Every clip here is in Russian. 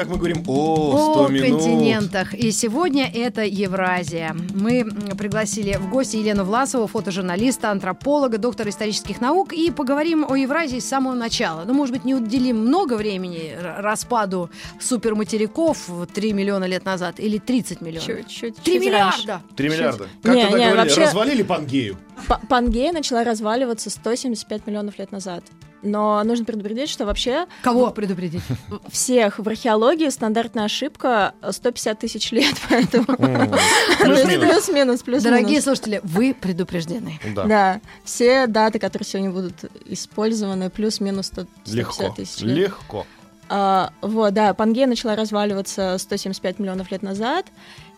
Как мы говорим, о, 100 о минут. континентах. И сегодня это Евразия. Мы пригласили в гости Елену Власову, фотожурналиста, антрополога, доктора исторических наук, и поговорим о Евразии с самого начала. Ну, может быть, не уделим много времени распаду суперматериков 3 миллиона лет назад или 30 миллионов. Чуть-чуть. 3 чуть раньше. миллиарда! Три миллиарда. Как Не, тогда не, говорили? вообще- Развалили Пангею. Па- Пангея начала разваливаться 175 миллионов лет назад. Но нужно предупредить, что вообще Кого предупредить? всех в археологии стандартная ошибка 150 тысяч лет, поэтому Плюс-минус. плюс-минус. Дорогие слушатели, вы предупреждены. Да. Все даты, которые сегодня будут использованы, плюс-минус 100 Легко. 150 тысяч лет. Легко. А, вот, да, Пангея начала разваливаться 175 миллионов лет назад,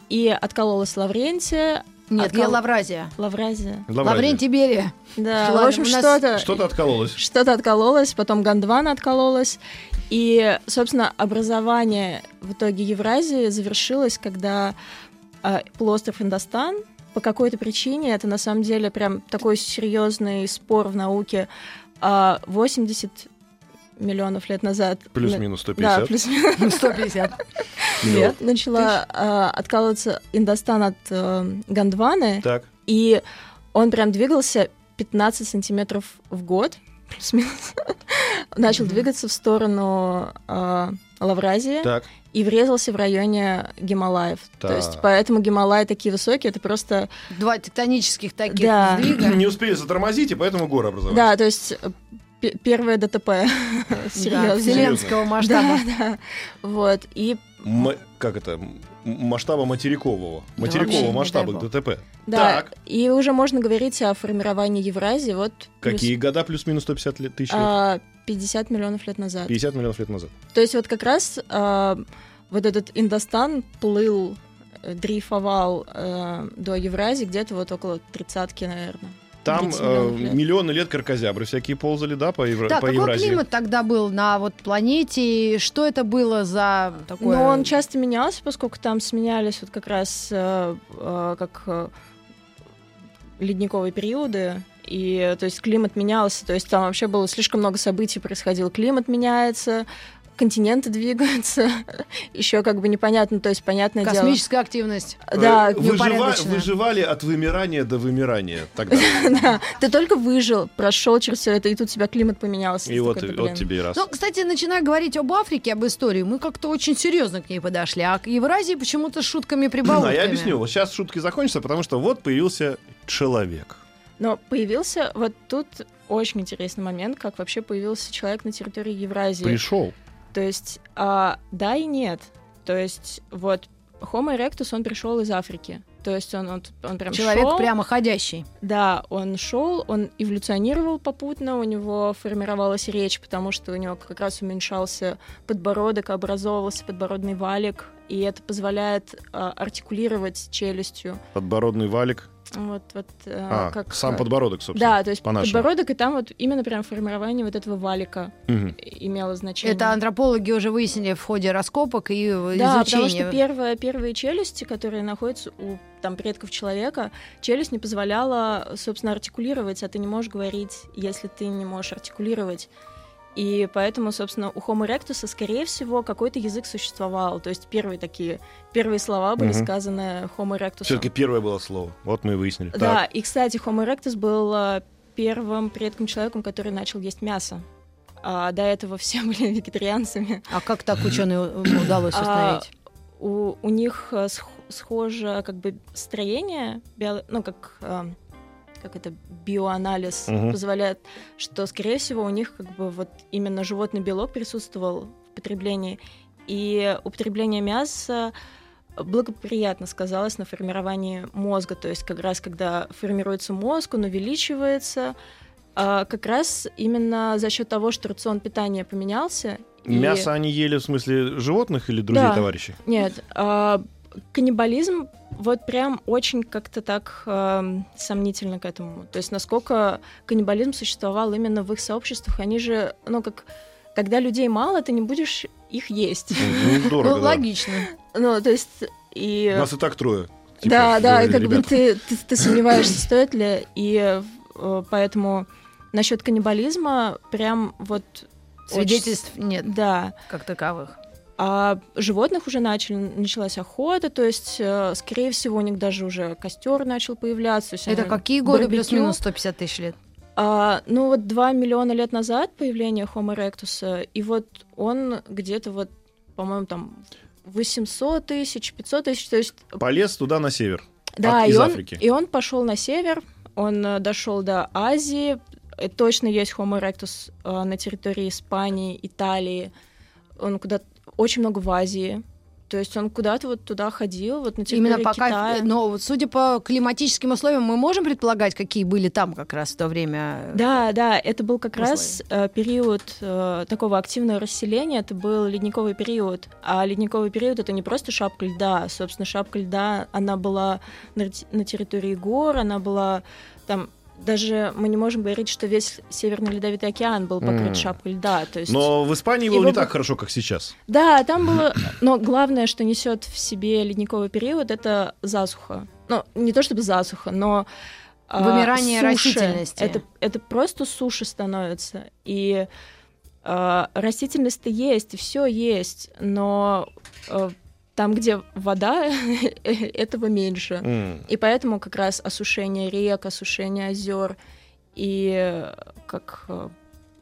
и откололась Лаврентия. Нет, откол- я Лавразия. Лавразия. Лаврентий Берия. Да, в общем, нас что-то... Что-то откололось. Что-то откололось, потом Гондвана откололась. И, собственно, образование в итоге Евразии завершилось, когда а, полуостров Индостан по какой-то причине, это на самом деле прям такой серьезный спор в науке, а, 80 миллионов лет назад. Плюс-минус Да, 150. плюс-минус 150. лет начала а, откалываться Индостан от э, Гондваны, Так. и он прям двигался 15 сантиметров в год, плюс-минус. Начал двигаться в сторону э, Лавразии Так. и врезался в районе Гималаев. То Так. есть поэтому Гималаи такие высокие, это просто... Два тектонических таких Да. сдвига. Не успели затормозить, и поэтому горы образовались. Да, то есть э, первое ДТП. Да, Серьезно. вселенского масштаба. Да, да. Вот. И как это? Масштаба материкового. Материкового вообще, масштаба. ДТП. да, Так. и уже можно говорить о формировании Евразии. Вот плюс, Какие года плюс-минус 150 лет, тысяч лет? а, 50 миллионов лет назад. 50 миллионов лет назад. То есть вот как раз а, вот этот Индостан плыл, э, дрейфовал э, до Евразии где-то вот около тридцатки, наверное. Там 30 э, лет. миллионы лет каркозябры всякие ползали, да, по, Евро- Так, по какой Евразии. климат тогда был на вот планете? И Что это было за такое? Но он часто менялся, поскольку там сменялись вот как раз э, э, как э, ледниковые периоды, и то есть климат менялся, то есть там вообще было слишком много событий происходило. Климат меняется, континенты двигаются, еще как бы непонятно, то есть понятное дело. Космическая активность. Да, Э, выжива- неупорядоченная. Выживали от вымирания до вымирания тогда. Да, ты только выжил, прошел через все это, и тут у тебя климат поменялся. И вот, вот тебе и раз. Ну, кстати, начиная говорить об Африке, об истории, мы как-то очень серьезно к ней подошли, а к Евразии почему-то с шутками прибавками. А я объясню. Вот сейчас шутки закончатся, потому что вот появился человек. Но появился вот тут очень интересный момент, как вообще появился человек на территории Евразии. Пришел. То есть, а, да и нет. То есть, вот Homo erectus, он пришел из Африки. То есть он, он, он прям Человек шел, прямо ходящий. Да, он шел, он эволюционировал попутно, у него формировалась речь, потому что у него как раз уменьшался подбородок, образовывался подбородный валик, и это позволяет а, артикулировать челюстью. Подбородный валик. Вот, вот э, А, как сам подбородок, собственно. Да, то есть по-нашему. подбородок, и там вот именно прям формирование вот этого валика Мгм. имело значение. Это антропологи уже выяснили в ходе раскопок и э, Да, потому изучения. что первые, первые челюсти, которые находятся у там, предков человека, челюсть не позволяла, собственно, артикулировать, а ты не можешь говорить, если ты не можешь артикулировать. И поэтому, собственно, у Homo erectus, скорее всего, какой-то язык существовал. То есть первые такие, первые слова были Мгм. сказаны Homo erectus. Все-таки первое было слово. Вот мы и выяснили. Да, Так. и, кстати, Homo erectus был э, первым предком человеком, который начал есть мясо. А до этого все были вегетарианцами. А как так ученые удалось А, установить? у, у них э, сх- схоже как бы строение, био- ну как э, как это биоанализ Мгм. позволяет, что скорее всего у них как бы вот именно животный белок присутствовал в потреблении, и употребление мяса благоприятно сказалось на формировании мозга, то есть как раз когда формируется мозг, он увеличивается, а как раз именно за счет того, что рацион питания поменялся. и- Мясо они ели в смысле животных или друзей Да. товарищей? Нет, а, каннибализм вот прям очень как-то так э, сомнительно к этому. То есть насколько каннибализм существовал именно в их сообществах, они же, ну как, когда людей мало, ты не будешь их есть. Ну, дорого, Ну, да. логично. Ну, то есть и... Нас и так трое. Типа, да, да, и как бы ребята. ты, ты, ты сомневаешься, стоит ли, и э, поэтому насчет каннибализма прям вот очень- Свидетельств нет Да, как таковых. А животных уже начали, началась охота, то есть, э, скорее всего, у них даже уже костер начал появляться. Это какие годы барбекю. плюс-минус 150 тысяч лет? А, ну вот 2 миллиона лет назад появление Homo erectus, и вот он где-то вот, по-моему, там 800 тысяч, 500 тысяч, то есть Полез туда на север. Да, От- и из он, Африки. и он пошел на север, он э, дошел до Азии, э, точно есть Homo erectus э, на территории Испании, Италии, он куда очень много в Азии, то есть он куда-то вот туда ходил, вот на территории Именно пока... Китая. Но вот судя по климатическим условиям, мы можем предполагать, какие были там как раз в то время? Да, да, это был как условия. раз э, период э, такого активного расселения, это был ледниковый период. А ледниковый период это не просто шапка льда, собственно, шапка льда, она была на, на территории гор, она была там даже мы не можем говорить, что весь Северный Ледовитый океан был покрыт М. шапкой льда. То есть, Но в Испании было Его не бы- так хорошо, как сейчас. да, там было. Но главное, что несет в себе ледниковый период, это засуха. Ну, не то чтобы засуха, но а, Вымирание суши. растительности. Это, это просто суше становится. И а, растительность-то есть, и все есть, но а, там, где вода, этого меньше. М. И поэтому как раз осушение рек, осушение озер и э, как э,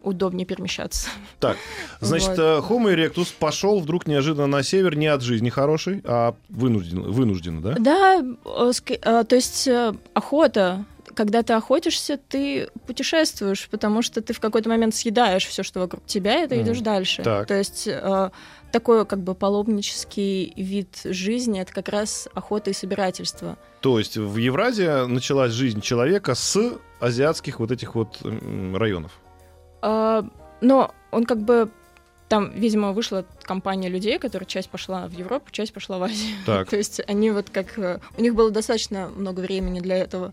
удобнее перемещаться. Так, значит, Вот. э, Homo erectus пошел вдруг неожиданно на север не от жизни хорошей, а вынужденно, вынужденно да? Да, то есть охота. Когда ты охотишься, ты путешествуешь, потому что ты в какой-то момент съедаешь все, что вокруг тебя, и ты Мгм. идешь дальше. Так. То есть э, такой как бы паломнический вид жизни это как раз охота и собирательство. То есть в Евразии началась жизнь человека с азиатских вот этих вот районов. А, но он как бы там, видимо, вышла компания людей, которая часть пошла в Европу, часть пошла в Азию. Так. То есть они вот как... э, У них было достаточно много времени для этого.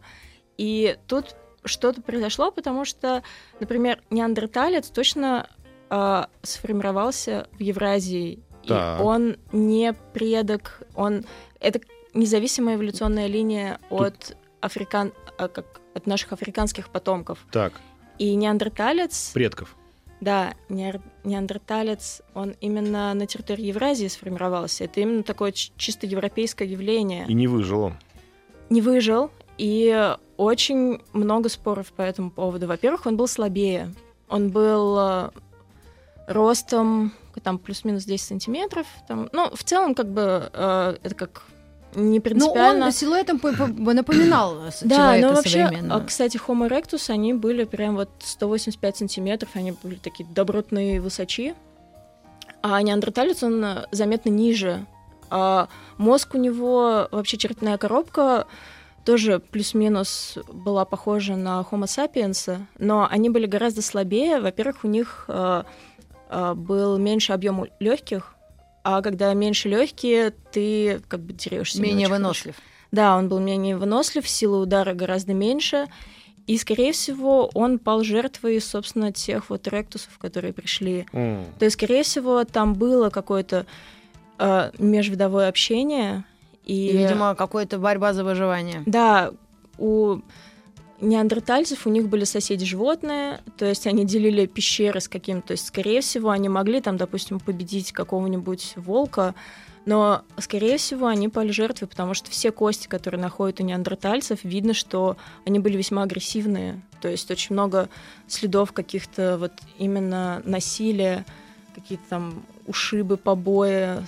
И тут что-то произошло, потому что, например, неандерталец точно э, сформировался в Евразии. Так. И он не предок, он... Это независимая эволюционная линия от африкан... а, как от наших африканских потомков. Так, И неандерталец, предков. да, неандерталец, он именно на территории Евразии сформировался. Это именно такое чисто европейское явление. И не выжил он. Не выжил, и очень много споров по этому поводу. Во-первых, он был слабее. Он был э, ростом там плюс-минус 10 сантиметров. Там, ну, в целом, как бы, э, это как не Ну, принципиально. он силуэтом по- по- напоминал с- Да, но вообще, а, кстати, Homo erectus, они были прям вот 185 сантиметров, они были такие добротные высочи. А неандерталец, он э, заметно ниже. А мозг у него, вообще черепная коробка, тоже плюс-минус была похожа на Homo sapiens, но они были гораздо слабее. Во-первых, у них э, э, был меньше объем легких, а когда меньше легкие, ты как бы дерешься. не Менее очень хорошо. вынослив. Да, он был менее вынослив, сила удара гораздо меньше. И, скорее всего, он пал жертвой, собственно, тех вот ректусов, которые пришли. М. То есть, скорее всего, там было какое-то э, межвидовое общение. И, И, видимо, какая-то борьба за выживание. да, у неандертальцев у них были соседи животные, то есть они делили пещеры с каким-то, то есть, скорее всего, они могли там, допустим, победить какого-нибудь волка, но, скорее всего, они пали жертвой, потому что все кости, которые находят у неандертальцев, видно, что они были весьма агрессивные. То есть очень много следов каких-то вот именно насилия, какие-то там ушибы, побои,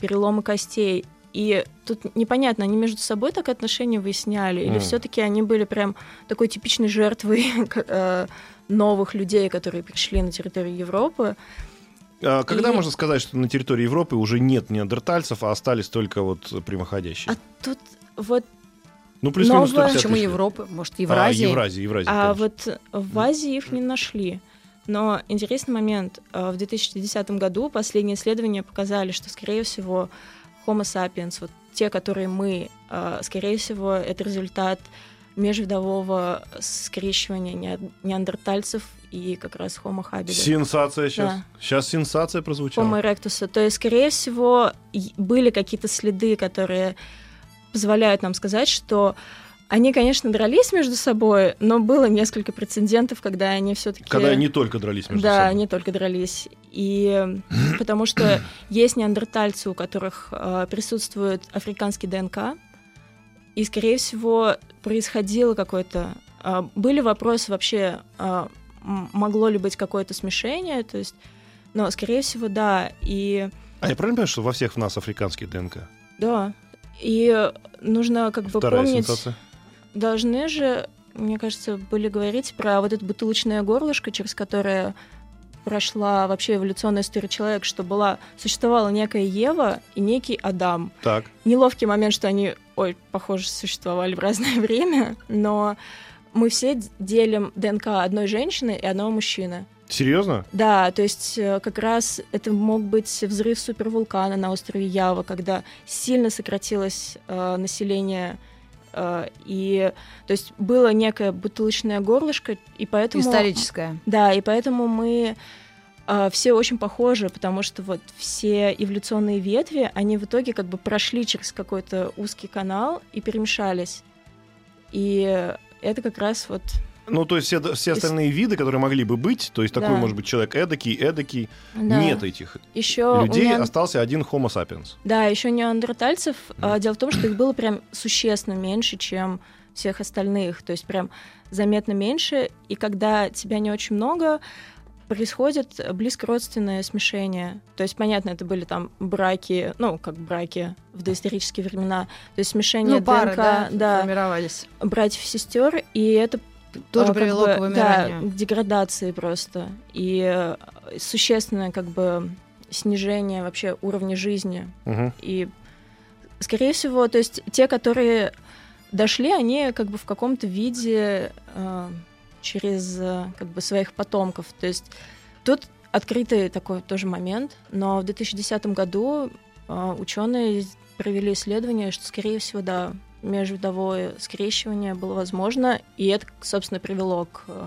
переломы костей. И тут непонятно, они между собой так отношения выясняли, или М. все-таки они были прям такой типичной жертвой э, новых людей, которые пришли на территорию Европы. А когда И- можно сказать, что на территории Европы уже нет неандертальцев, а остались только вот прямоходящие? А тут вот ну, плюс-минус новое- 150 Почему тысяч. Европы? Может, А, Евразии? Евразия, Евразия. А конечно. вот в Азии их не нашли. Но интересный момент. э, В 2010 году последние исследования показали, что, скорее всего, Homo sapiens, вот те, которые мы, э, скорее всего, это результат межвидового скрещивания не- неандертальцев и как раз Homo habilis. Сенсация сейчас. Да. Сейчас сенсация прозвучала. Homo erectus. То есть, скорее всего, были какие-то следы, которые позволяют нам сказать, что они, конечно, дрались между собой, но было несколько прецедентов, когда они все-таки... Когда не только дрались между да, собой. не только дрались. И потому что есть неандертальцы, у которых э, присутствует африканский ДНК, и, скорее всего, происходило какое-то... э, были вопросы вообще, э, могло ли быть какое-то смешение, то есть... Но, скорее всего, да. И А я правильно понимаю, что во всех в нас африканский ДНК? да. И нужно как бы Вторая помнить... сенсация. Должны же, мне кажется, были говорить про вот это бутылочное горлышко, через которое прошла вообще эволюционная история человека, что была, существовала некая Ева и некий Адам. Так. Неловкий момент, что они, ой, похоже, существовали в разное время, но мы все делим ДНК одной женщины и одного мужчины. Серьезно? Да, то есть э, как раз это мог быть взрыв супервулкана на острове Ява, когда сильно сократилось э, население, и то есть было некое бутылочное горлышко, и поэтому Историческая. да, и поэтому мы э, все очень похожи, потому что вот все эволюционные ветви, они в итоге как бы прошли через какой-то узкий канал и перемешались, и это как раз вот Ну, то есть все, все остальные виды, которые могли бы быть, то есть такой, Да. может быть, человек эдакий, эдакий, да. нет этих Еще людей, остался один Homo sapiens. Да, еще неандертальцев. а, Дело в том, что их было прям существенно меньше, чем всех остальных. То есть прям заметно меньше. И когда тебя не очень много, происходит близкородственное смешение. То есть, понятно, это были там браки, ну, как браки в доисторические времена. То есть смешение Ну, пары, ДНК, да, да, формировались. братьев-сестер, и это Тоже как привело бы, к вымиранию. Да, к деградации просто. И э, существенное как бы снижение вообще уровня жизни. Мгм. И, скорее всего, то есть те, которые дошли, они как бы в каком-то виде э, через э, как бы своих потомков. То есть тут открытый такой тоже момент, но в 2010 году э, ученые провели исследование, что, скорее всего, да, межвидовое скрещивание было возможно, и это, собственно, привело к э,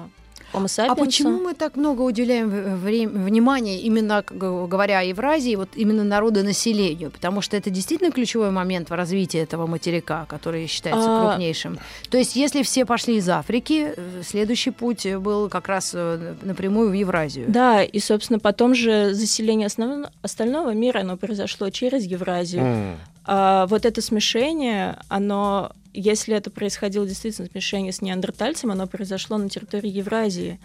Homo sapiens. А почему мы так много уделяем вре- внимания именно, говоря о Евразии, вот именно народонаселению? Потому что это действительно ключевой момент в развитии этого материка, который считается А- крупнейшим. То есть, если все пошли из Африки, э, следующий путь был как раз э, напрямую в Евразию. Да, и, собственно, потом же заселение основ- остального мира, оно произошло через Евразию. М. А вот это смешение, оно, если это происходило действительно смешение с неандертальцем, оно произошло на территории Евразии.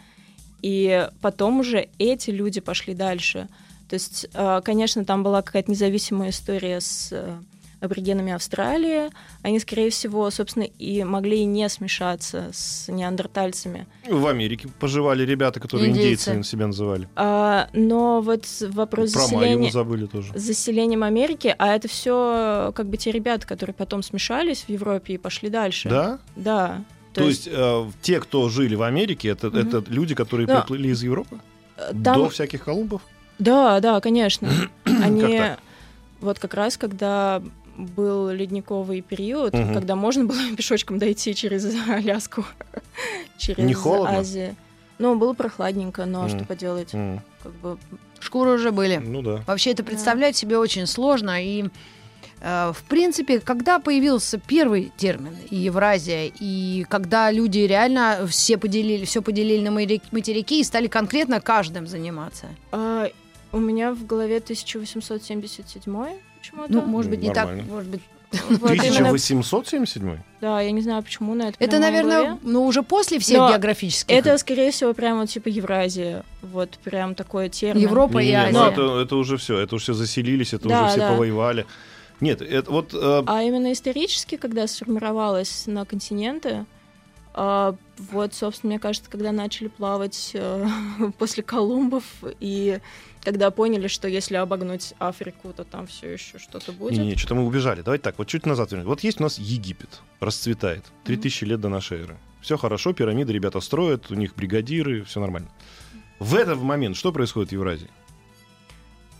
И потом уже эти люди пошли дальше. То есть, а, конечно, там была какая-то независимая история с э, аборигенами Австралии. Они, скорее всего, собственно, и могли и не смешаться с неандертальцами. В Америке поживали ребята, которые Индейцы. индейцы себя называли. А, но вот вопрос Про Майю заселения... забыли тоже. с заселением Америки, а это все как бы те ребята, которые потом смешались в Европе и пошли дальше. Да? Да. То, есть, э, те, кто жили в Америке, это, Мгм. это люди, которые Да. приплыли из Европы? э, До там, всяких Колумбов? да, да, конечно. Они Как так? вот как раз когда был ледниковый период, Мгм. когда можно было пешочком дойти через Аляску, через Не холодно? Азию. Ну, было прохладненько, но Мгм. что поделать, М, как бы Шкуры уже были. Ну да. Вообще это представлять себе очень сложно. И, э, в принципе, когда появился первый термин Евразия, и когда люди реально все поделили, все поделили на материк- материки и стали конкретно каждым заниматься. а, у меня в голове 1877 почему-то. Ну, может быть, не Нормально. так, может быть. Вот именно 1877? Да, я не знаю, почему на это. Это, наверное, голове. ну, уже после всех Но географических. Это, скорее всего, прямо типа Евразия. Вот прям такой термин. Европа и Не-не-не, ну Азия. это, это уже все, это уже все заселились, это Да, уже все да. повоевали. Нет, это вот э, А именно исторически, когда сформировалась на континенты, а, вот, собственно, мне кажется, когда начали плавать э, после Колумбов и когда поняли, что если обогнуть Африку, то там все еще что-то будет. Не, не, что-то мы убежали. Давайте так, вот чуть назад. вернемся. Вот есть у нас Египет, расцветает. 3000 лет до нашей эры. Все хорошо, пирамиды ребята строят, у них бригадиры, все нормально. В этот момент что происходит в Евразии?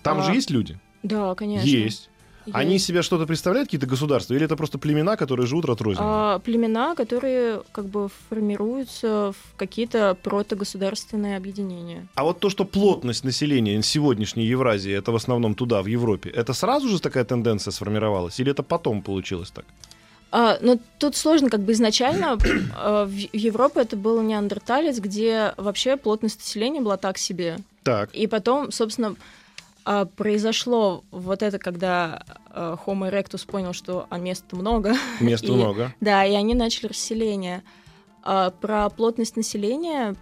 Там А, же есть люди? Да, конечно. Есть. Они есть. себя что-то представляют, какие-то государства, или это просто племена, которые живут разрозненно? А, племена, которые как бы формируются в какие-то протогосударственные объединения. А вот то, что плотность населения сегодняшней Евразии, это в основном туда, в Европе, это сразу же такая тенденция сформировалась, или это потом получилось так? А, но тут сложно, как бы изначально э, в Европе это был неандерталец, где вообще плотность населения была так себе. Так. И потом, собственно, а, произошло вот это, когда э, Homo erectus понял, что а места много. Места И- много. Да, и они начали расселение. А про плотность населения,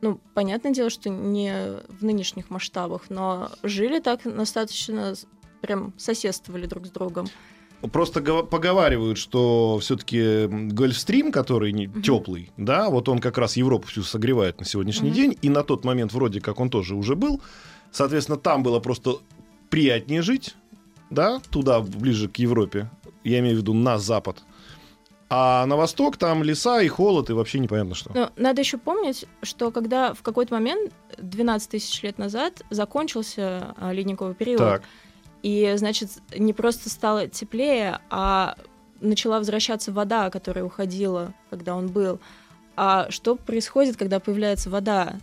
ну, понятное дело, что не в нынешних масштабах, но жили так достаточно, прям соседствовали друг с другом. Просто гова- поговаривают, что все-таки Гольфстрим, который не Мгм. теплый, да, вот он как раз Европу всю согревает на сегодняшний Мгм. день, и на тот момент вроде как он тоже уже был. Соответственно, там было просто приятнее жить, да, туда, ближе к Европе. Я имею в виду на запад. А на восток там леса и холод, и вообще непонятно что. Но надо еще помнить, что когда в какой-то момент, 12 тысяч лет назад, закончился а, ледниковый период, Так, и, значит, не просто стало теплее, а начала возвращаться вода, которая уходила, когда он был. А что происходит, когда появляется вода?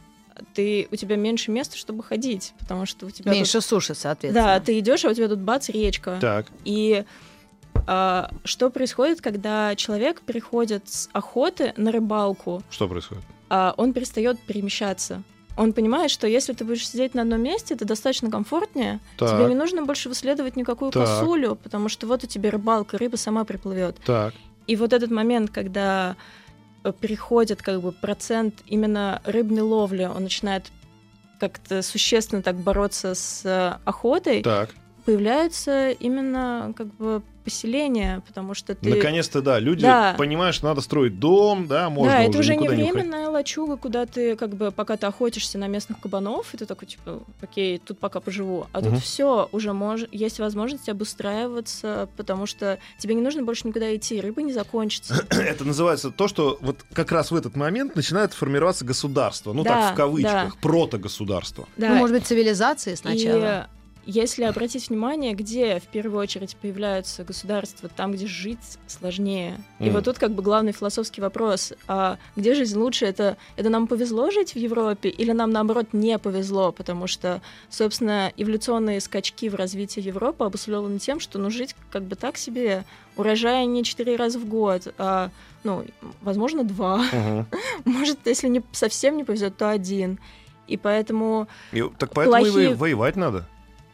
Ты, у тебя меньше места, чтобы ходить, потому что у тебя... Меньше суши, тут- соответственно. Да, ты идешь, а у тебя тут бац, речка. так. И а, что происходит, когда человек переходит с охоты на рыбалку? Что происходит? а, он перестает перемещаться. Он понимает, что если ты будешь сидеть на одном месте, это достаточно комфортнее. Так. Тебе не нужно больше выследовать никакую Так. косулю, потому что вот у тебя рыбалка, рыба сама приплывет. Так. И вот этот момент, когда переходит как бы процент именно рыбной ловли, он начинает как-то существенно так бороться с э, охотой, Так. появляются именно как бы поселения, потому что ты... Наконец-то, да, люди Да. понимают, что надо строить дом, да, можно да, это уже не никуда не временная лачуга, куда ты как бы пока ты охотишься на местных кабанов, и ты такой типа, окей, тут пока поживу. А Мгм. тут все уже мож... есть возможность обустраиваться, потому что тебе не нужно больше никуда идти, рыба не закончится. Это называется то, что вот как раз в этот момент начинает формироваться государство. Ну Да, так, в кавычках, да. протогосударство. Ну, Да, может быть, цивилизации сначала. И если обратить внимание, где в первую очередь появляются государства, там, где жить сложнее. И Мгм. вот тут как бы главный философский вопрос, а где жизнь лучше? Это, это нам повезло жить в Европе или нам, наоборот, не повезло? Потому что, собственно, эволюционные скачки в развитии Европы обусловлены тем, что ну, жить как бы так себе, урожая не четыре раза в год, а, ну, возможно, два. Мгм. Может, если не, совсем не повезет, то один. И поэтому И так поэтому и Плохие- во- воевать надо.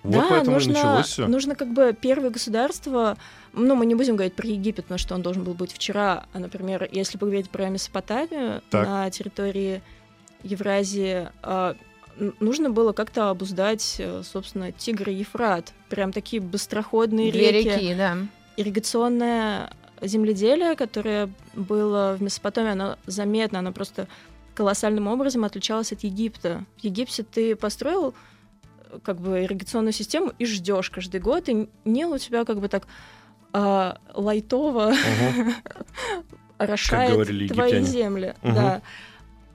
Вот да, поэтому нужно, и началось все. нужно как бы первое государство, ну, мы не будем говорить про Египет, потому что он должен был быть вчера, а, например, если поговорить про Месопотамию Так. на территории Евразии, а, нужно было как-то обуздать, э, собственно, Тигр и Ефрат. Прям такие быстроходные Две реки. реки, да. Ирригационное земледелие, которое было в Месопотамии, оно заметно, оно просто колоссальным образом отличалось от Египта. В Египте ты построил как бы ирригационную систему и ждешь каждый год, и Нил у тебя как бы так а, лайтово Мгм. орошает твои египтяне. земли. Мгм. Да.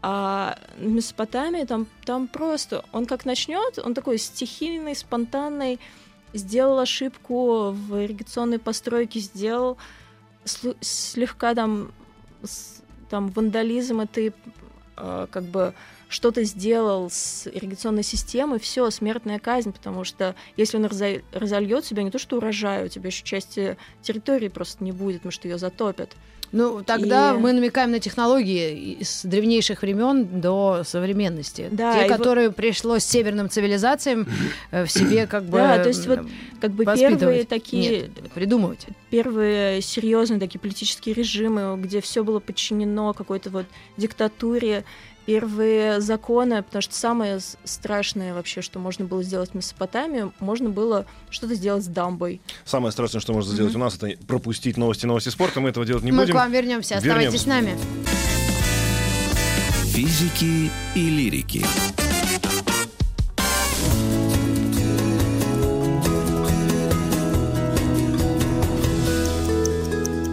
А в Месопотамии там, там просто, он как начнет, он такой стихийный, спонтанный, сделал ошибку в ирригационной постройке, сделал слегка там, там вандализм, и ты э, как бы что-то сделал с ирригационной системой, все, смертная казнь, потому что если он разо- разольет себя, не то что урожай, у тебя еще части территории просто не будет, потому что ее затопят. Ну, тогда И- мы намекаем на технологии с древнейших времен до современности. Да, Те, и вот- которые пришлось северным цивилизациям э, в себе как бы Да, то есть вот м, Как бы первые такие Нет, придумывать. первые серьезные такие политические режимы, где все было подчинено какой-то вот диктатуре, первые законы, потому что самое страшное вообще, что можно было сделать в Месопотамии, можно было что-то сделать с дамбой. Самое страшное, что можно сделать у нас, это пропустить новости новости спорта. Мы этого делать не мы будем. к вам вернемся. Оставайтесь Вернемся. с нами. Физики и лирики.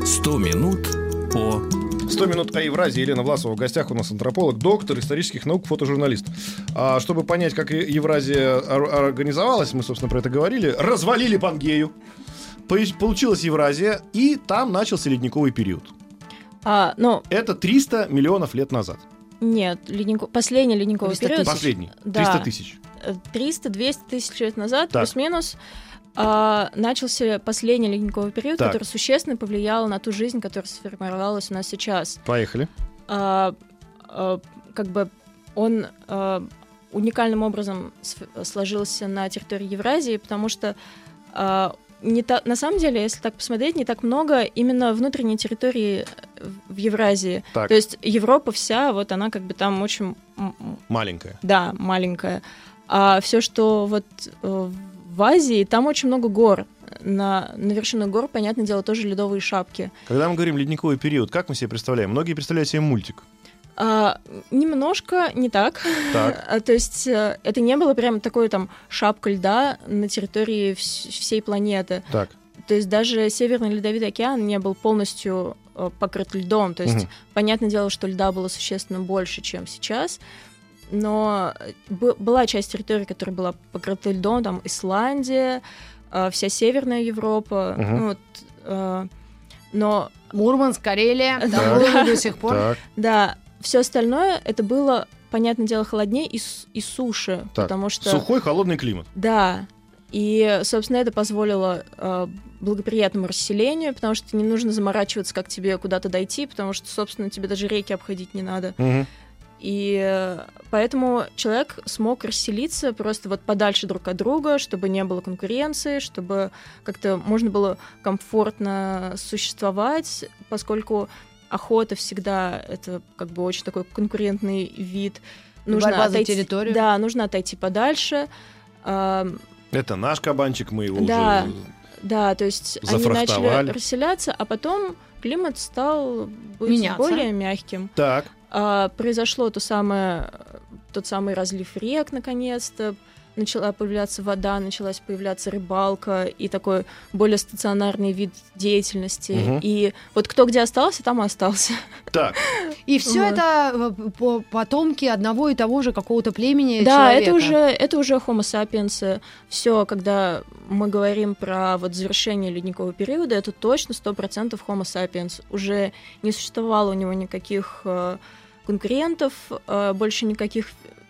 Сто минут по 100 минут о Евразии. Елена Власова в гостях у нас антрополог, доктор исторических наук, фотожурналист. А чтобы понять, как Евразия ор- организовалась, мы, собственно, про это говорили, развалили Пангею. Получилась Евразия, и там начался ледниковый период. А, ну, Это 300 миллионов лет назад. нет, леднико... последний ледниковый 300 период... тысяч. Последний. Да. 300 тысяч. 300-200 тысяч лет назад, Так. плюс-минус, а, начался последний ледниковый период, Так. который существенно повлиял на ту жизнь, которая сформировалась у нас сейчас. Поехали. А, а, как бы он а, уникальным образом сложился на территории Евразии, потому что а, не та- на самом деле, если так посмотреть, не так много именно внутренней территории в Евразии. Так, То есть Европа вся, вот она как бы там очень маленькая. да, маленькая. А все, что вот э, в Азии, там очень много гор. На, на вершинах гор, понятное дело, тоже ледовые шапки. Когда мы говорим ледниковый период, как мы себе представляем? Многие представляют себе мультик. А, немножко не так. Так. А, То есть э, это не было прям такой там шапка льда на территории вс- всей планеты. Так. То есть даже Северный Ледовитый океан не был полностью э, покрыт льдом. То есть Мгм. понятное дело, что льда было существенно больше, чем сейчас. Но э, была часть территории, которая была покрыта льдом, там Исландия, э, вся Северная Европа. Мгм. Ну, вот, э, но Мурманск, Карелия, там Да. было до сих пор. Так. да, все остальное это было, понятное дело, холоднее и, с- и суше, Так. потому что Сухой, холодный климат. Да. И, собственно, это позволило э, благоприятному расселению, потому что не нужно заморачиваться, как тебе куда-то дойти, потому что, собственно, тебе даже реки обходить не надо. Мгм. И поэтому человек смог расселиться просто вот подальше друг от друга, чтобы не было конкуренции, чтобы как-то можно было комфортно существовать, поскольку охота всегда это как бы очень такой конкурентный вид. борьба за территорию. Да, нужно отойти подальше. Это наш кабанчик, мы его Да. уже... да, то есть они начали расселяться, а потом климат стал быть Меняться. более мягким. Так. А, произошло то самое, тот самый разлив рек, наконец-то. Начала появляться вода, началась появляться рыбалка и такой более стационарный вид деятельности. Мгм. И вот кто где остался, там и остался. Так. И все Вот. это э, по- потомки одного и того же какого-то племени Да, человека. это уже, это уже Homo sapiens. Все, когда мы говорим про вот завершение ледникового периода, это точно 100% Homo sapiens. Уже не существовало у него никаких э, конкурентов, э, больше никаких...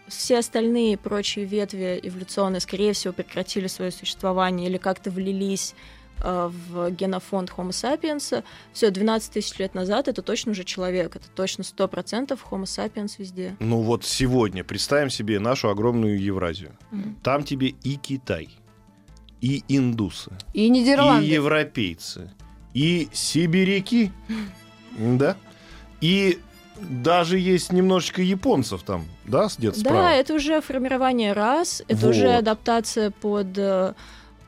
Все остальные прочие ветви эволюционные, скорее всего, прекратили свое существование или как-то влились э, в генофонд Homo sapiens. Все, 12 тысяч лет назад это точно уже человек, это точно 100% Homo sapiens везде. Ну вот сегодня представим себе нашу огромную Евразию. Мгм. Там тебе и Китай, и индусы, И и Нидерланды. европейцы, и сибиряки, да, и даже есть немножечко японцев там, да, где-то Да, справа. это уже формирование рас, это Вот. уже адаптация под э,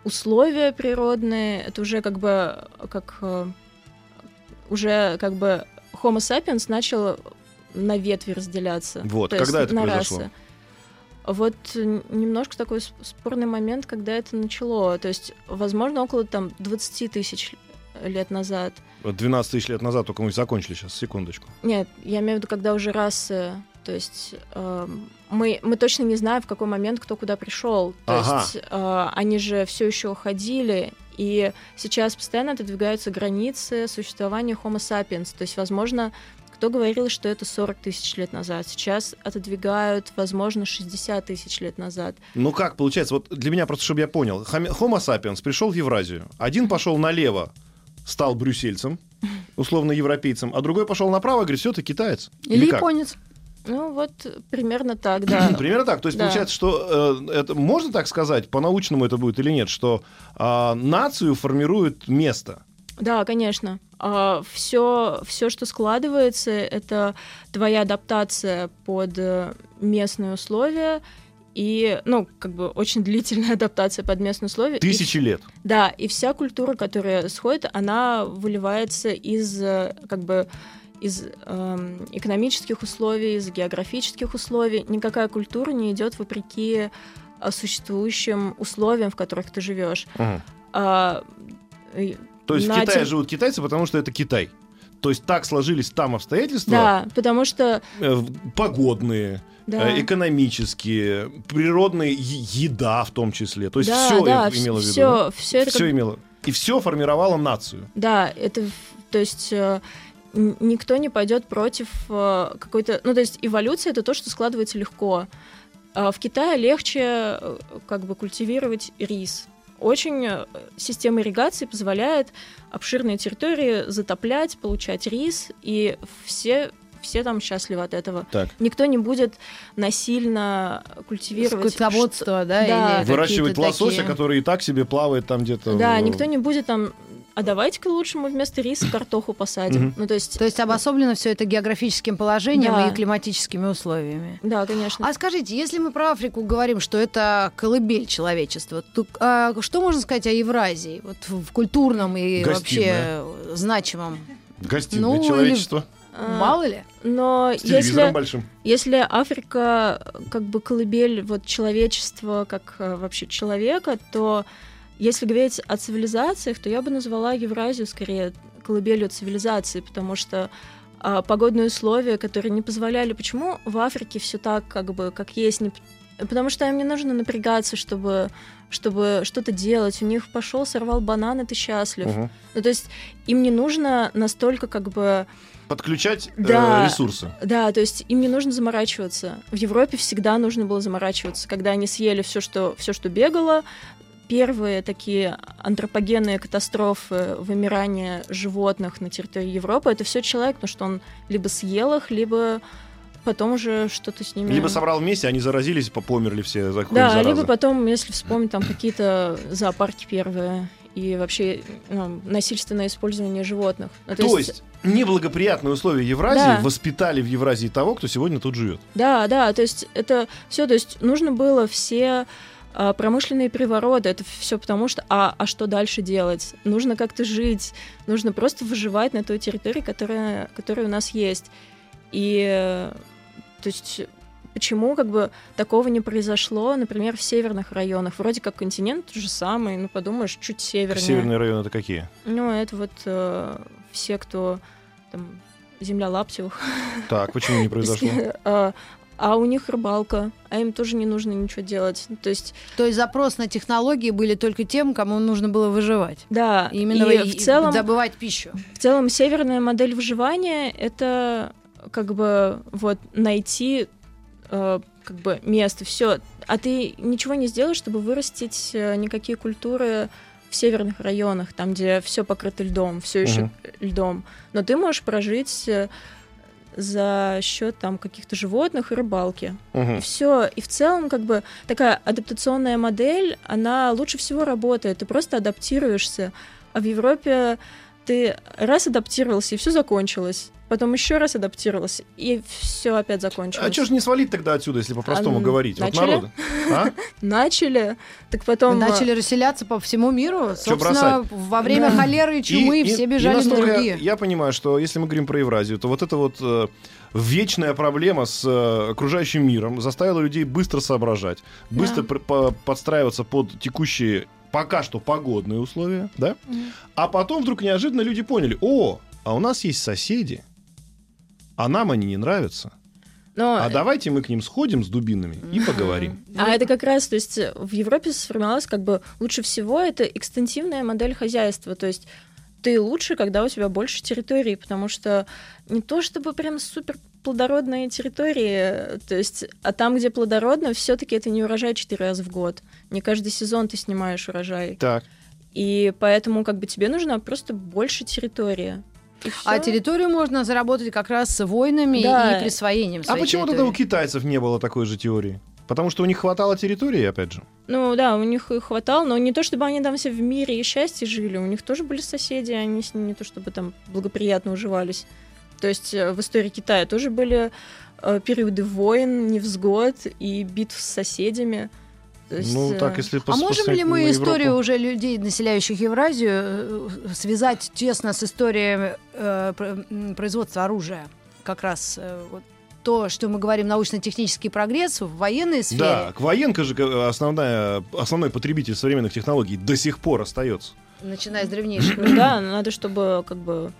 условия природные, это уже как бы как э, уже как бы Homo sapiens начал на ветви разделяться. Вот, когда это на произошло? расы. Вот немножко такой с- спорный момент, когда это начало. То есть, возможно, около там 20 тысяч лет назад. Вот 12 тысяч лет назад только мы закончили сейчас, секундочку. Нет, я имею в виду, когда уже расы, то есть эм, мы, мы точно не знаем, в какой момент кто куда пришел. То Ага. есть э, они же все еще уходили, и сейчас постоянно отодвигаются границы существования Homo sapiens. То есть, возможно, кто говорил, что это 40 тысяч лет назад, сейчас отодвигают, возможно, 60 тысяч лет назад. Ну как получается, вот для меня просто, чтобы я понял, Homo sapiens пришел в Евразию, один пошел налево, стал брюссельцем, условно европейцем, а другой пошел направо, говорит, все, ты китаец. Или как? японец. Ну, вот примерно так, да. Примерно так. То есть Да. получается, что э, это можно так сказать, по-научному это будет или нет, что а, нацию формирует место. Да, конечно. Все, все, что складывается, это твоя адаптация под э, местные условия и, ну, как бы очень длительная адаптация под местные условия. И Тысячи лет. Да, и вся культура, которая сходит, она выливается из э, как бы из эм, экономических условий, из географических условий. Никакая культура не идет вопреки э, существующим условиям, в которых ты живешь. Мгм. А, и- То есть в Китае тем- живут китайцы, потому что это Китай. То есть так сложились там обстоятельства Да, потому что э, погодные, да, э, экономические, природная е- еда в том числе. То есть да, все да, имело в виду. все, все это Все как- имело. и все формировало нацию. Да, это, то есть э, никто не пойдет против э, какой-то, ну то есть эволюция это то, что складывается легко. А в Китае легче как бы культивировать рис. Очень система ирригации позволяет обширные территории затоплять, получать рис, и все все там счастливы от этого. Так. Никто не будет насильно культивировать. Скотоводство, да? Да. или Выращивать лосося, такие- который и так себе плавает там где-то. Да, в- никто не будет там. А давайте-ка лучше мы вместо риса картоху посадим. Мгм. Ну, то есть, То есть обособлено все это географическим положением Да. и климатическими условиями. да, конечно. А скажите, если мы про Африку говорим, что это колыбель человечества, то а, что можно сказать о Евразии? Вот в культурном и Гостиная. вообще значимом. Гостиная Ну, или- человечество. А, Мало ли? Но если, большим. если Африка как бы колыбель вот человечества как э, вообще человека, то если говорить о цивилизациях, то я бы назвала Евразию скорее колыбелью цивилизации, потому что а, погодные условия, которые не позволяли... Почему в Африке все так, как бы, как есть? Не... Потому что им не нужно напрягаться, чтобы, чтобы что-то делать. У них пошел, сорвал банан, и ты счастлив. Мгм. Ну, то есть им не нужно настолько как бы... Подключать э, Да. ресурсы. Да, то есть им не нужно заморачиваться. В Европе всегда нужно было заморачиваться, когда они съели все, что, все, что бегало. Первые такие антропогенные катастрофы вымирания животных на территории Европы это все человек, потому что он либо съел их, либо потом уже что-то с ними. Либо собрал вместе, они заразились, по- померли все за Да, заразы. либо потом, если вспомнить там какие-то зоопарки первые и вообще ну, насильственное использование животных. Ну, То есть неблагоприятные условия Евразии Да. воспитали в Евразии того, кто сегодня тут живет. Да, да, то есть это все, то есть нужно было все а, промышленные перевороты, это все потому что, а, а что дальше делать? Нужно как-то жить, нужно просто выживать на той территории, которая, которая у нас есть. И, э, то есть, почему как бы такого не произошло, например, в северных районах? Вроде как континент тот же самый, ну, подумаешь, чуть севернее. Северные районы это какие? Ну, это вот э, все, кто там, земля Лаптевых, Так, почему не произошло? а, а у них рыбалка, а им тоже не нужно ничего делать. То есть, То есть запрос на технологии были только тем, кому нужно было выживать. да, Именно и и в целом, добывать пищу. в целом северная модель выживания это как бы вот найти э, как бы место, все. А ты ничего не сделаешь, чтобы вырастить э, никакие культуры в северных районах, там, где все покрыто льдом, все еще Мгм. льдом. Но ты можешь прожить э, за счет там каких-то животных и рыбалки. И все. И в целом, как бы, такая адаптационная модель, она лучше всего работает. Ты просто адаптируешься. А в Европе ты раз адаптировался, и все закончилось. Потом еще раз адаптировался, и все опять закончилось. А что ж не свалить тогда отсюда, если по-простому А, говорить? Вот начали? народы. А? Начали, так потом... А, начали расселяться по всему миру. Собственно, бросать? во время Да. холеры и чумы И- и- все и бежали на насколько другие. Я понимаю, что если мы говорим про Евразию, то вот эта вот э, вечная проблема с э, окружающим миром заставила людей быстро соображать, быстро Да. подстраиваться под текущие пока что погодные условия, да? Мгм. А потом вдруг неожиданно люди поняли, о, а у нас есть соседи, а нам они не нравятся. но А давайте мы к ним сходим с дубинами и поговорим. А это как раз, то есть в Европе сформировалась как бы лучше всего это экстенсивная модель хозяйства, то есть ты лучше, когда у тебя больше территории, потому что не то чтобы прям супер плодородные территории, то есть, а там, где плодородно, все-таки это не урожай четыре раза в год. Не каждый сезон ты снимаешь урожай. Так, И поэтому как бы тебе нужна просто больше территории. А территорию можно заработать как раз с войнами Да. и присвоением а почему тогда у территории. китайцев не было такой же теории? Потому что у них хватало территории, опять же. Ну да, у них и хватало, но не то чтобы они там все в мире и счастье жили, у них тоже были соседи, они с ними не то чтобы там благоприятно уживались. То есть э, в истории Китая тоже были э, периоды войн, невзгод и битв с соседями. То есть, ну, э, так, если А можем ли мы Европу- историю уже людей, населяющих Евразию, связать тесно с историей э, производства оружия? Как раз э, вот то, что мы говорим научно-технический прогресс в военной сфере. Да, Квоенко же э, основная, основной потребитель современных технологий до сих пор остается. Начиная с древнейших да, надо, чтобы как бы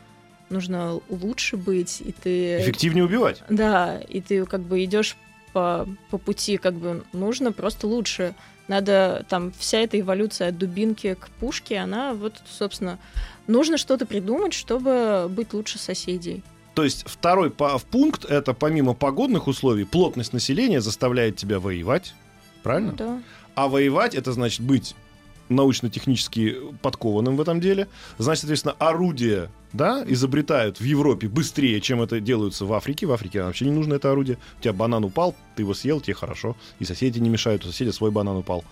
нужно лучше быть, и ты... Эффективнее убивать. Да, и ты как бы идешь по, по пути, как бы нужно просто лучше. Надо там вся эта эволюция от дубинки к пушке, она вот, собственно, нужно что-то придумать, чтобы быть лучше соседей. То есть второй по- пункт это помимо погодных условий плотность населения заставляет тебя воевать, правильно? Ну да. А воевать это значит быть научно-технически подкованным в этом деле. Значит, соответственно, орудия да, изобретают в Европе быстрее, чем это делаются в Африке. В Африке вообще не нужно это орудие. У тебя банан упал, ты его съел, тебе хорошо. И соседи не мешают, у соседа свой банан упал.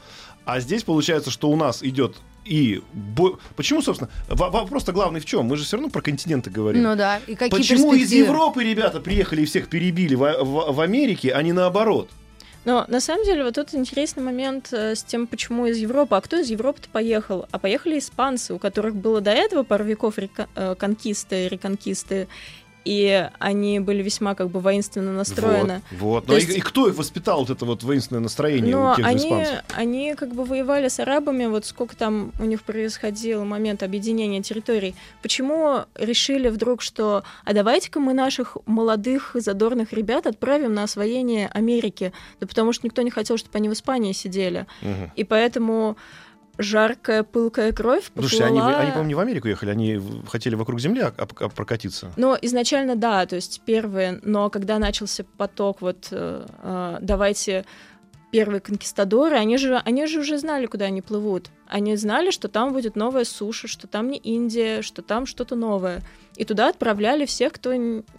А здесь получается, что у нас идет и... бо- Почему, собственно, во- вопрос-то главный в чем? Мы же все равно про континенты говорим. Ну да. И какие Почему из? Европы ребята приехали и всех перебили в, в- в Америке, а не наоборот? Но на самом деле вот тут интересный момент э, с тем, почему из Европы. А кто из Европы-то поехал? А поехали испанцы, у которых было до этого пару веков река- э, конкисты, реконкисты, и они были весьма как бы воинственно настроены. Вот. вот. То Ну, и- есть- и, кто их воспитал, вот это вот воинственное настроение Но у тех же они, испанцев? они как бы воевали с арабами, вот сколько там у них происходил момент объединения территорий. Почему решили вдруг, что а давайте-ка мы наших молодых задорных ребят отправим на освоение Америки? Да потому что никто не хотел, чтобы они в Испании сидели. Мгм. И поэтому жаркая, пылкая кровь Слушайте, они, поплыла... они, по-моему, не в Америку ехали, они хотели вокруг Земли прокатиться. Но изначально да, то есть первые, но когда начался поток, вот э, э, давайте первые конкистадоры, они же, они же уже знали, куда они плывут. Они знали, что там будет новая суша, что там не Индия, что там что-то новое. И туда отправляли всех, кто,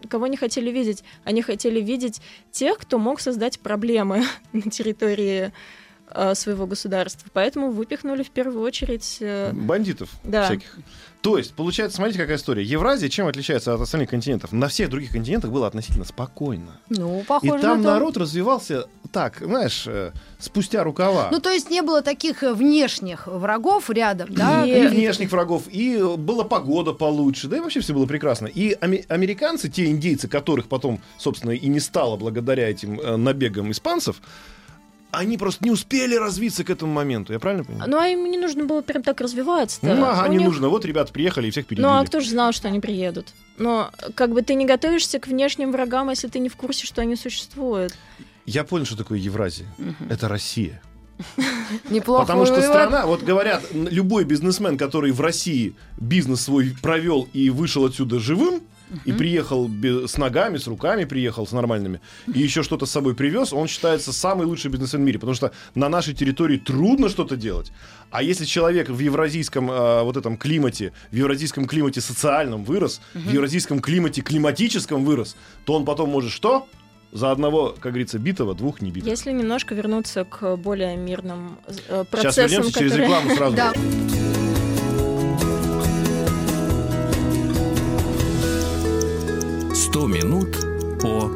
кого не хотели видеть. Они хотели видеть тех, кто мог создать проблемы на территории своего государства. Поэтому выпихнули в первую очередь... э, Бандитов да. всяких. То есть, получается, смотрите, какая история. Евразия чем отличается от остальных континентов? На всех других континентах было относительно спокойно. Ну, И похоже там на то. народ развивался так, знаешь, э, спустя рукава. Ну, то есть не было таких э, внешних врагов рядом, да? И и внешних врагов, и э, была погода получше, да и вообще все было прекрасно. И ами- американцы, те индейцы, которых потом, собственно, и не стало благодаря этим э, набегам испанцев, они просто не успели развиться к этому моменту. Я правильно понимаю? Ну, а им не нужно было прям так развиваться. Ну, ага, У не них- нужно. Вот ребята приехали и всех перебили. Ну, а кто же знал, что они приедут? Но как бы ты не готовишься к внешним врагам, если ты не в курсе, что они существуют. Я понял, что такое Евразия. Это Россия. Неплохо. Потому что страна, вот говорят, любой бизнесмен, который в России бизнес свой провел и вышел отсюда живым, и приехал бе- с ногами, с руками приехал, с нормальными, и еще что-то с собой привез, он считается самый лучший бизнесмен в мире, потому что на нашей территории трудно что-то делать. А если человек в евразийском э, вот этом климате, в евразийском климате социальном вырос, в евразийском климате климатическом вырос, то он потом может что? За одного, как говорится, битого, двух не битых. Если немножко вернуться к более мирным э, Сейчас процессам, вернемся через которые- рекламу сразу. Да. «100 минут по...»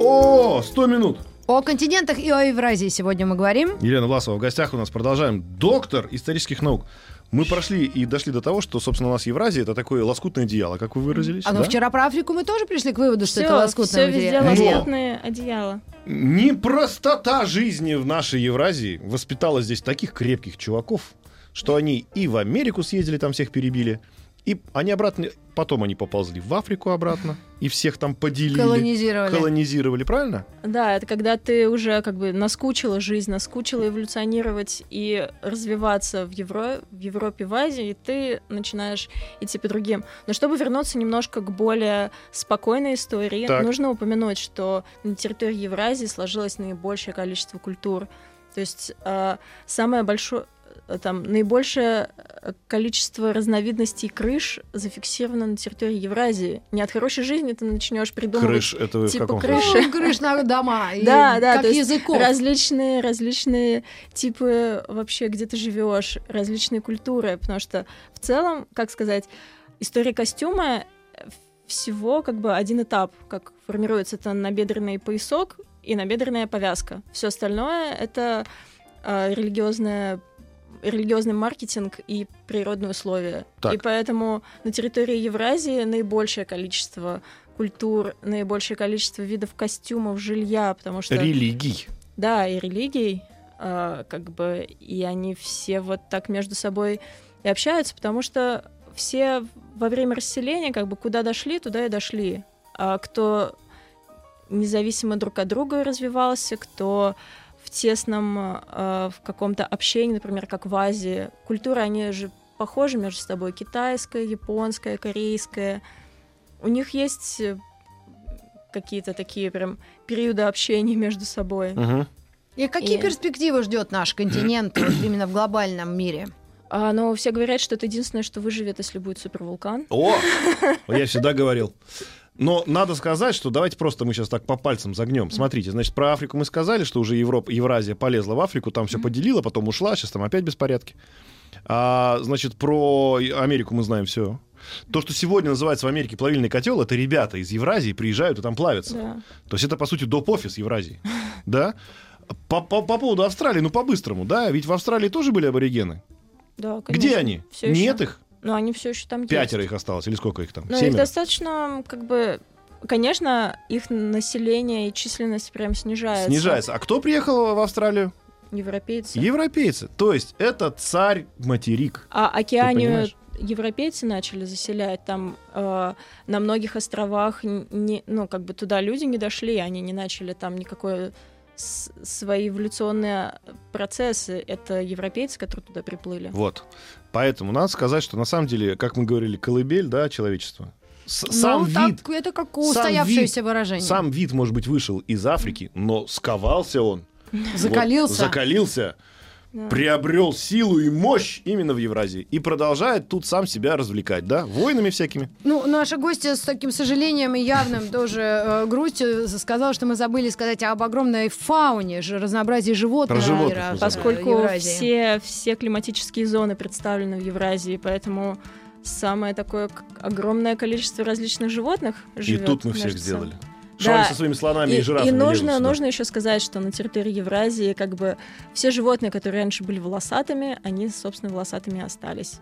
О, 100 минут. О континентах и о Евразии сегодня мы говорим. Елена Власова в гостях у нас. Продолжаем. Доктор исторических наук. Мы прошли и дошли до того, что, собственно, у нас Евразия это такое лоскутное одеяло, как вы выразились. А ну да? вчера про Африку мы тоже пришли к выводу, что Всё, это лоскутное всё везде материал. Но- лоскутные одеяла. Непростота жизни в нашей Евразии воспитала здесь таких крепких чуваков, что они и в Америку съездили, там всех перебили, и они обратно, потом они поползли в Африку обратно, и всех там поделили. Колонизировали. Колонизировали, правильно? Да, это когда ты уже как бы наскучила жизнь, наскучила эволюционировать и развиваться в, Евро... в Европе, в Азии, и ты начинаешь идти по другим. Но чтобы вернуться немножко к более спокойной истории, Так. нужно упомянуть, что на территории Евразии сложилось наибольшее количество культур. То есть э, самое большое там наибольшее э, количество разновидностей крыш зафиксировано на территории Евразии. Не от хорошей жизни ты начнешь придумывать Крыш, это вы типа в каком крыш. смысле? Ну, крыш на дома. Да, да, Как то есть языков. различные, различные типы вообще, где ты живешь, различные культуры, потому что в целом, как сказать, история костюма э, всего как бы один этап, как формируется это набедренный поясок и набедренная повязка. Все остальное это э, религиозная религиозный маркетинг и природные условия. Так. И поэтому на территории Евразии наибольшее количество культур, наибольшее количество видов костюмов, жилья, потому что... Религий. Да, и религий, а, как бы, и они все вот так между собой и общаются, потому что все во время расселения, как бы, куда дошли, туда и дошли. А кто независимо друг от друга развивался, кто тесном, э, в каком-то общении, например, как в Азии. Культуры, они же похожи между собой. Китайская, японская, корейская. У них есть э, какие-то такие прям периоды общения между собой. И какие И- перспективы ждет наш континент вот именно в глобальном мире? А, но все говорят, что это единственное, что выживет, если будет супервулкан. О, я всегда говорил. Но надо сказать, что давайте просто мы сейчас так по пальцам загнем. Смотрите, значит, про Африку мы сказали, что уже Европа, Евразия полезла в Африку, там все поделила, потом ушла, сейчас там опять беспорядки. А, значит, про Америку мы знаем все. То, что сегодня называется в Америке плавильный котел, это ребята из Евразии приезжают и там плавятся. Да. То есть это, по сути, доп-офис Евразии. Да? По, по- по поводу Австралии, ну, по-быстрому, да? Ведь в Австралии тоже были аборигены. Да, Где конечно. они? Всё ещё. Нет их? Но они все еще там Пятеро есть. их осталось, или сколько их там? Но их достаточно, как бы, конечно, их население и численность прям снижается. Снижается. А кто приехал в Австралию? Европейцы. Европейцы. То есть это царь-материк. А Океанию европейцы начали заселять. Там э, на многих островах, не, ну, как бы туда люди не дошли, они не начали там никакой с- свои эволюционные процессы. Это европейцы, которые туда приплыли. Вот. Поэтому надо сказать, что на самом деле, как мы говорили, колыбель, да, человечества. С- Ну, сам так, вид, это как сам устоявшееся вид- выражение. сам вид, может быть, вышел из Африки, но сковался он. Закалился. Вот, закалился. Да. Приобрел силу и мощь именно в Евразии. И продолжает тут сам себя развлекать, да? Войнами всякими. Ну, наша гостья с таким сожалением и явным тоже э, грустью сказала, что мы забыли сказать об огромной фауне, же, разнообразии животных. Про животных мира, Поскольку Евразии. все, все климатические зоны представлены в Евразии, поэтому самое такое огромное количество различных животных и живет тут мы всех сделали. Что они Да. со своими слонами и, И, жирафами и нужно, нужно еще сказать, что на территории Евразии как бы все животные, которые раньше были волосатыми, они, собственно, волосатыми остались.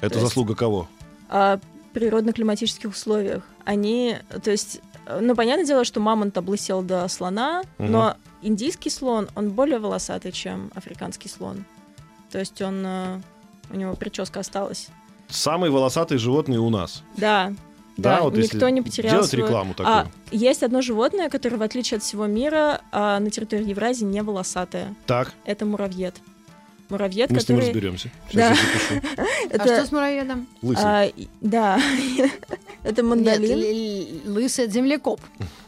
Это то есть- заслуга кого? А природно-климатических условиях они, то есть, э, ну, понятное дело, что мамонт облысел до слона, Мгм. но индийский слон, он более волосатый, чем африканский слон. То есть он, э, у него прическа осталась. Самые волосатые животные у нас. Да, Да, да, вот никто если не потерял делать свой- рекламу такую. А, есть одно животное, которое, в отличие от всего мира, а, на территории Евразии не волосатое. Так, Это муравьед. Муравьед, мы с ним который... разберемся. Да. Сейчас я запишу. А что с муравьедом? Лысый. а, да, это л- лысый землекоп.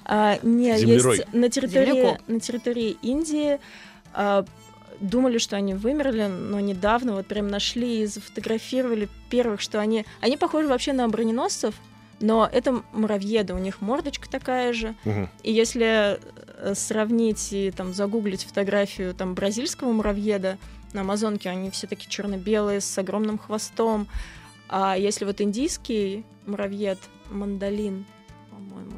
А, не, Землерой. есть на территории, Землекоп. на территории Индии а, думали, что они вымерли, но недавно вот прям нашли и зафотографировали первых, что они... Они похожи вообще на броненосцев, но это муравьеды, у них мордочка такая же. Мгм. И если э, сравнить и там загуглить фотографию там бразильского муравьеда на Амазонке, они все такие черно-белые с огромным хвостом. А если вот индийский муравьед, мандолин, по-моему,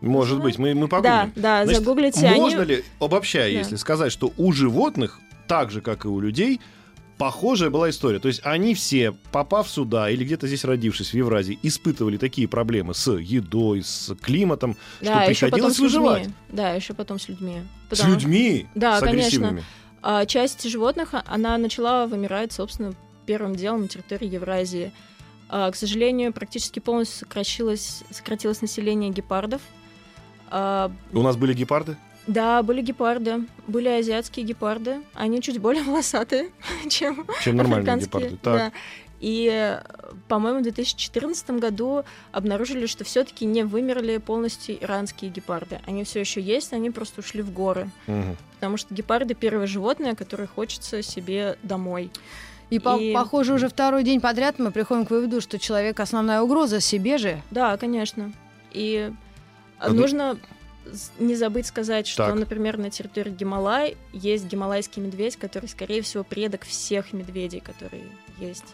Может быть, мы, мы да, погуглим. да, Значит, загуглите. Можно они... ли, обобщая, Да. если сказать, что у животных, так же, как и у людей, похожая была история. То есть они все, попав сюда или где-то здесь родившись в Евразии, испытывали такие проблемы с едой, с климатом, да, что приходилось с выживать. Да, еще потом с людьми. С Потому- людьми, Да, с конечно. А часть животных, а- она начала вымирать, собственно, первым делом на территории Евразии. А, к сожалению, практически полностью сократилось, сократилось население гепардов. А, У нас были гепарды? Да, были гепарды, были азиатские гепарды. Они чуть более волосатые, чем Чем нормальные африканские. гепарды. Так. да. И, по-моему, в 2014 году обнаружили, что все-таки не вымерли полностью иранские гепарды. Они все еще есть, они просто ушли в горы. Мгм. Потому что гепарды первое животное, которое хочется себе домой. И, по- И- похоже, уже второй день подряд мы приходим к выводу, что человек основная угроза себе же. Да, конечно. И А нужно не забыть сказать, что, Так. например, на территории Гималай есть гималайский медведь, который, скорее всего, предок всех медведей, которые есть.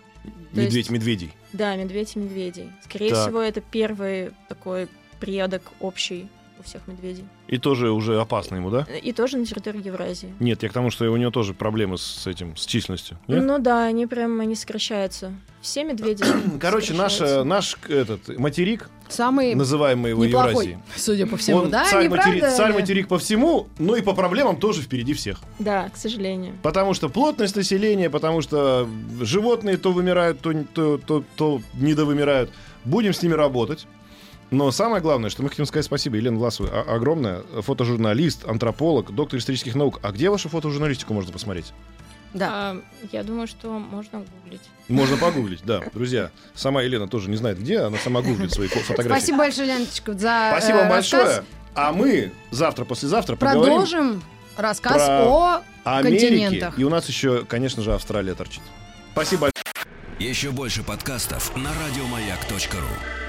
Медведь медведей. Да, медведь и медведей. Скорее Так. всего, это первый такой предок общий у всех медведей. И тоже уже опасно ему, да? И тоже на территории Евразии. Нет, я к тому, что у него тоже проблемы с этим, с численностью. Нет? Ну да, они прям они сокращаются. Все медведи. Короче, наш, э, сокращаются. наш к- этот материк, Самый называемый его неплохой, Евразией, судя по всему. он да, царь, не матери- правда царь материк по всему, но и по проблемам тоже впереди всех. Да, к сожалению. Потому что плотность населения, потому что животные то вымирают, то, то, то, то недовымирают. Будем с ними работать. Но самое главное, что мы хотим сказать спасибо Елене Власовой огромное. Фотожурналист, антрополог, доктор исторических наук. А где вашу фотожурналистику можно посмотреть? Да. А, я думаю, что можно гуглить. Можно погуглить, да. Друзья, сама Елена тоже не знает где, она сама гуглит свои фо- фотографии. Спасибо большое, Леночка, за Спасибо э, вам большое. А мы завтра-послезавтра поговорим Продолжим рассказ про о континентах. И у нас еще, конечно же, Австралия торчит. Спасибо Еще больше подкастов на радиомаяк.ру.